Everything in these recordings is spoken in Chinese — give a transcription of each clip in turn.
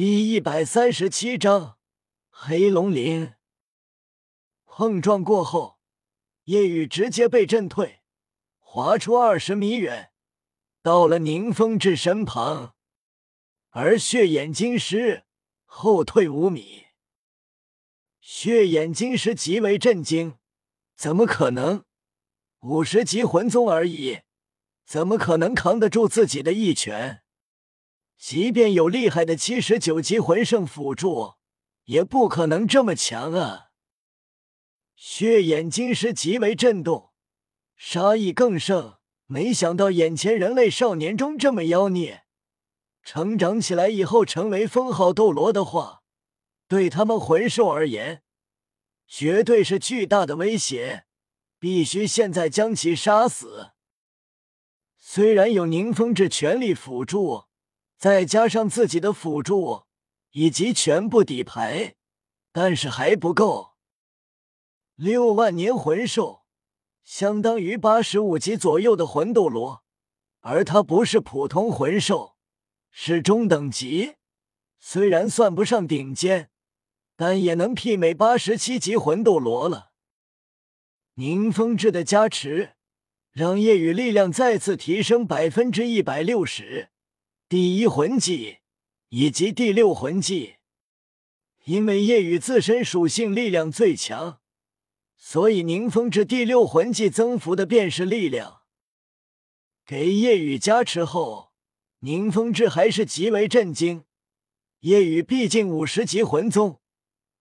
第一百三十七章黑龙鳞。碰撞过后，夜雨直接被震退，滑出二十米远，到了宁风致身旁，而血眼金狮后退五米。血眼金狮极为震惊，怎么可能？五十级魂宗而已，怎么可能扛得住自己的一拳？即便有厉害的七十九级魂圣辅助，也不可能这么强啊！血眼金狮极为震动，杀意更盛。没想到眼前人类少年中这么妖孽，成长起来以后成为封号斗罗的话，对他们魂兽而言，绝对是巨大的威胁，必须现在将其杀死。虽然有宁风致全力辅助。再加上自己的辅助以及全部底牌，但是还不够。六万年魂兽相当于八十五级左右的魂斗罗，而它不是普通魂兽，是中等级。虽然算不上顶尖，但也能媲美八十七级魂斗罗了。宁风致的加持让夜雨力量再次提升百分之一百六十。第一魂技以及第六魂技，因为夜雨自身属性力量最强，所以宁风致第六魂技增幅的便是力量。给夜雨加持后，宁风致还是极为震惊。夜雨毕竟五十级魂宗，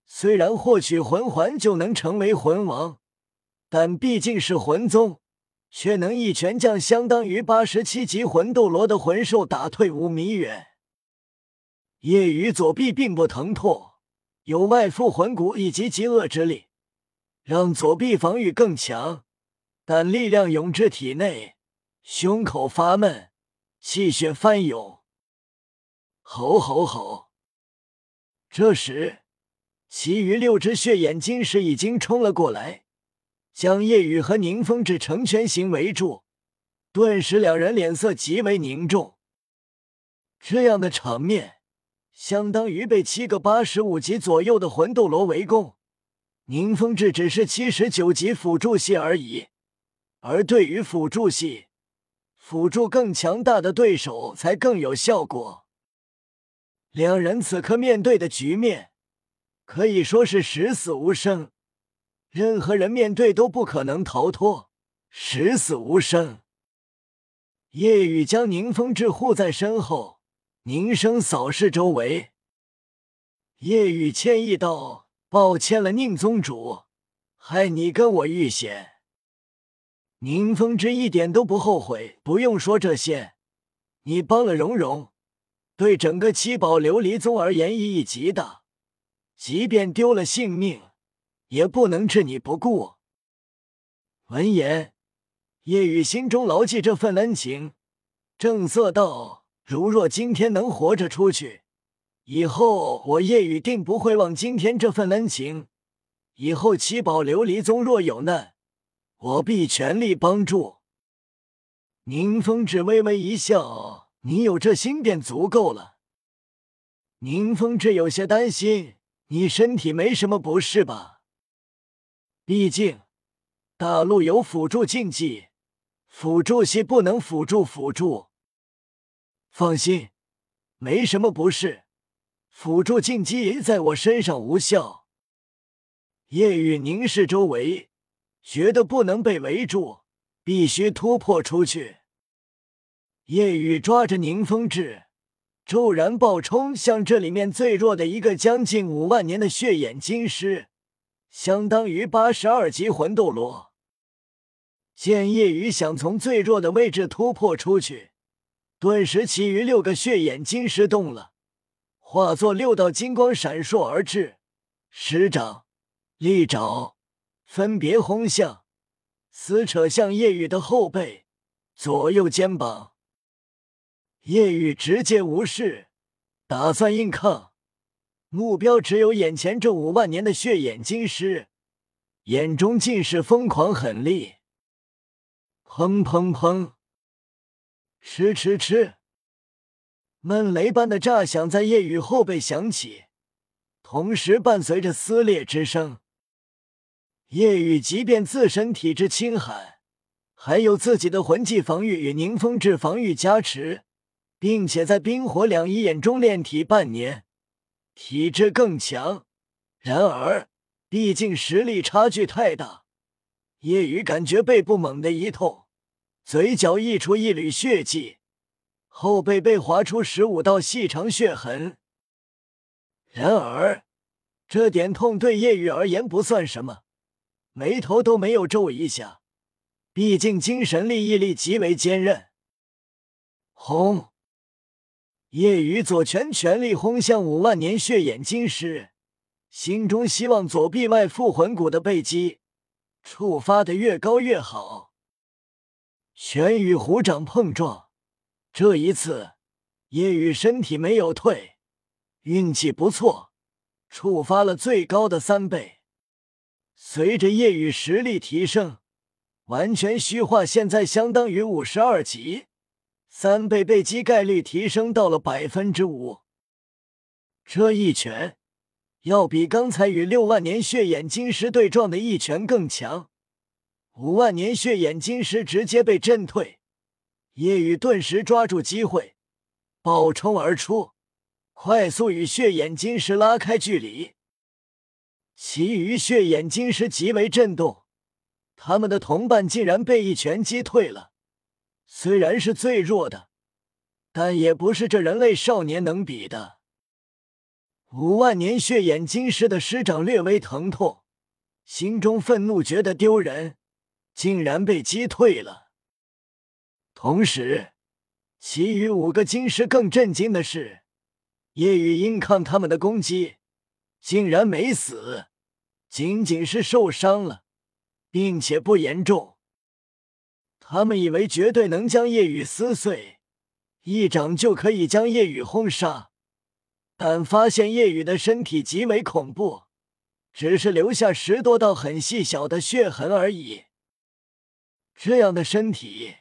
虽然获取魂环就能成为魂王，但毕竟是魂宗。却能一拳将相当于八十七级魂斗罗的魂兽打退五米远。夜雨左臂并不疼痛，有外附魂骨以及极恶之力，让左臂防御更强。但力量涌至体内，胸口发闷，气血翻涌。吼吼吼！这时，其余六只血眼金石已经冲了过来。将叶雨和宁风致成圈形围住，顿时两人脸色极为凝重。这样的场面，相当于被七个八十五级左右的魂斗罗围攻。宁风致只是七十九级辅助系而已，而对于辅助系，辅助更强大的对手才更有效果。两人此刻面对的局面，可以说是十死无生。任何人面对都不可能逃脱，十死无生。夜雨将宁风致护在身后，凝声扫视周围。夜雨歉意道：“抱歉了，宁宗主，害你跟我遇险。”宁风致一点都不后悔，不用说这些，你帮了蓉蓉，对整个七宝琉璃宗而言意义极大，即便丢了性命。也不能置你不顾。闻言，叶雨心中牢记这份恩情，正色道：“如若今天能活着出去，以后我叶雨定不会忘今天这份恩情。以后七宝琉璃宗若有难，我必全力帮助。”宁风致微微一笑：“你有这心便足够了。”宁风致有些担心：“你身体没什么不适吧？”毕竟，大陆有辅助禁忌，辅助系不能辅助辅助。放心，没什么不是。辅助禁忌在我身上无效。夜雨凝视周围，觉得不能被围住，必须突破出去。夜雨抓着宁风致，骤然暴冲向这里面最弱的一个将近五万年的血眼金狮。相当于八十二级魂斗罗。见夜雨想从最弱的位置突破出去，顿时其余六个血眼金狮动了，化作六道金光闪烁而至，十掌、利爪分别轰向、撕扯向夜雨的后背、左右肩膀。夜雨直接无视，打算硬抗。目标只有眼前这五万年的血眼金狮，眼中尽是疯狂狠厉。砰砰砰！吃吃吃！闷雷般的炸响在夜雨后背响起，同时伴随着撕裂之声。夜雨即便自身体质清寒，还有自己的魂技防御与凝风致防御加持，并且在冰火两仪眼中炼体半年，体质更强。然而，毕竟实力差距太大，叶雨感觉背部猛地一痛，嘴角溢出一缕血迹，后背被划出十五道细长血痕。然而，这点痛对夜雨而言不算什么。眉头都没有皱一下，毕竟精神力毅力极为坚韧。轰！夜雨左拳全力轰向五万年血眼金狮，心中希望左臂外附魂骨的背击触发的越高越好。拳与虎掌碰撞，这一次夜雨身体没有退，运气不错，触发了最高的三倍。随着夜雨实力提升，完全虚化现在相当于五十二级，三倍被击概率提升到了百分之五。这一拳要比刚才与六万年血眼金石对撞的一拳更强，五万年血眼金石直接被震退。夜雨顿时抓住机会，暴冲而出，快速与血眼金石拉开距离。其余血眼金石极为震动，他们的同伴竟然被一拳击退了。虽然是最弱的，但也不是这人类少年能比的。五万年血眼金狮的师长略微疼痛，心中愤怒，觉得丢人，竟然被击退了。同时，其余五个金狮更震惊的是，夜雨因抗他们的攻击。竟然没死，仅仅是受伤了，并且不严重。他们以为绝对能将夜雨撕碎，一掌就可以将夜雨轰杀，但发现夜雨的身体极为恐怖，只是留下十多道很细小的血痕而已。这样的身体，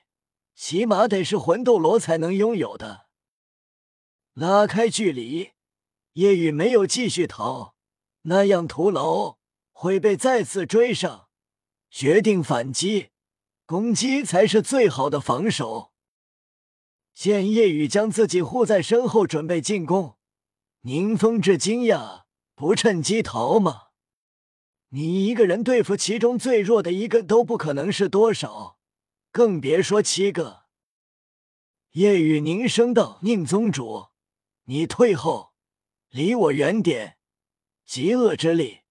起码得是魂斗罗才能拥有的。拉开距离。夜雨没有继续逃，那样徒劳，会被再次追上。决定反击，攻击才是最好的防守。见夜雨将自己护在身后，准备进攻，宁风致惊讶：“不趁机逃吗？你一个人对付其中最弱的一个都不可能是多少，更别说七个。”夜雨凝声道：“宁宗主，你退后。”离我远点！极恶之力，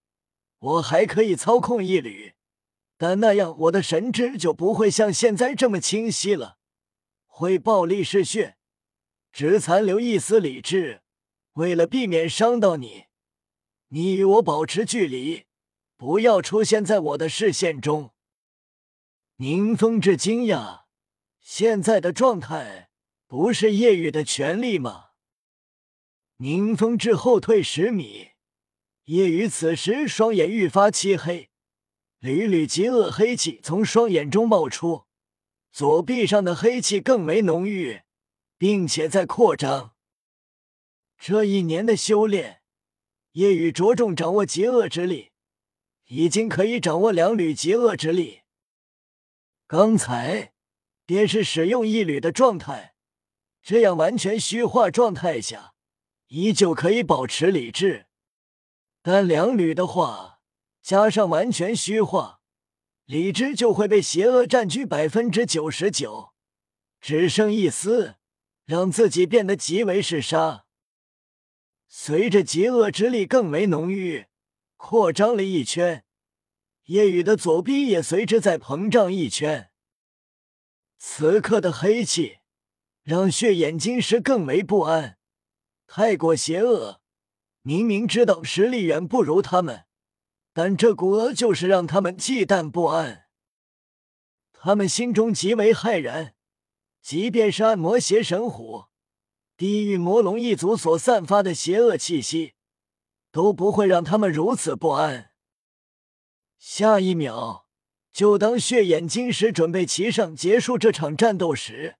我还可以操控一缕，但那样我的神智就不会像现在这么清晰了，会暴力嗜血，只残留一丝理智。为了避免伤到你，你与我保持距离，不要出现在我的视线中。宁风致惊讶，现在的状态不是夜雨的权利吗？宁风致后退十米，夜雨此时双眼愈发漆黑，缕缕极恶黑气从双眼中冒出，左臂上的黑气更为浓郁，并且在扩张。这一年的修炼，夜雨着重掌握极恶之力，已经可以掌握两缕极恶之力。刚才便是使用一缕的状态，这样完全虚化状态下。依旧可以保持理智，但两缕的话加上完全虚化，理智就会被邪恶占据百分之九十九，只剩一丝，让自己变得极为嗜杀。随着极恶之力更为浓郁，扩张了一圈，夜雨的左臂也随之在膨胀一圈。此刻的黑气让血眼金石更为不安。太过邪恶，明明知道实力远不如他们，但这股恶就是让他们忌惮不安。他们心中极为骇然，即便是暗魔邪神虎、地狱魔龙一族所散发的邪恶气息，都不会让他们如此不安。下一秒，就当血眼金石准备骑上结束这场战斗时，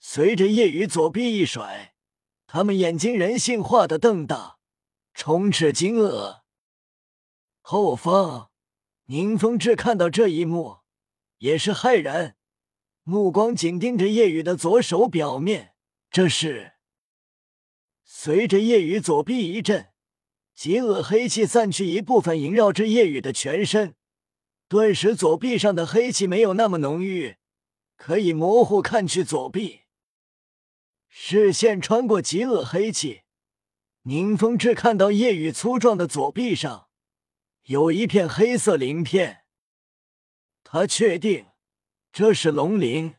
随着夜雨左臂一甩。他们眼睛人性化的瞪大，充斥惊愕。后方，宁风致看到这一幕，也是骇然，目光紧盯着叶雨的左手表面。这是随着叶雨左臂一震，极恶黑气散去一部分，萦绕着叶雨的全身，顿时左臂上的黑气没有那么浓郁，可以模糊看去左臂。视线穿过极恶黑气，宁风致看到叶雨粗壮的左臂上有一片黑色鳞片，他确定这是龙鳞。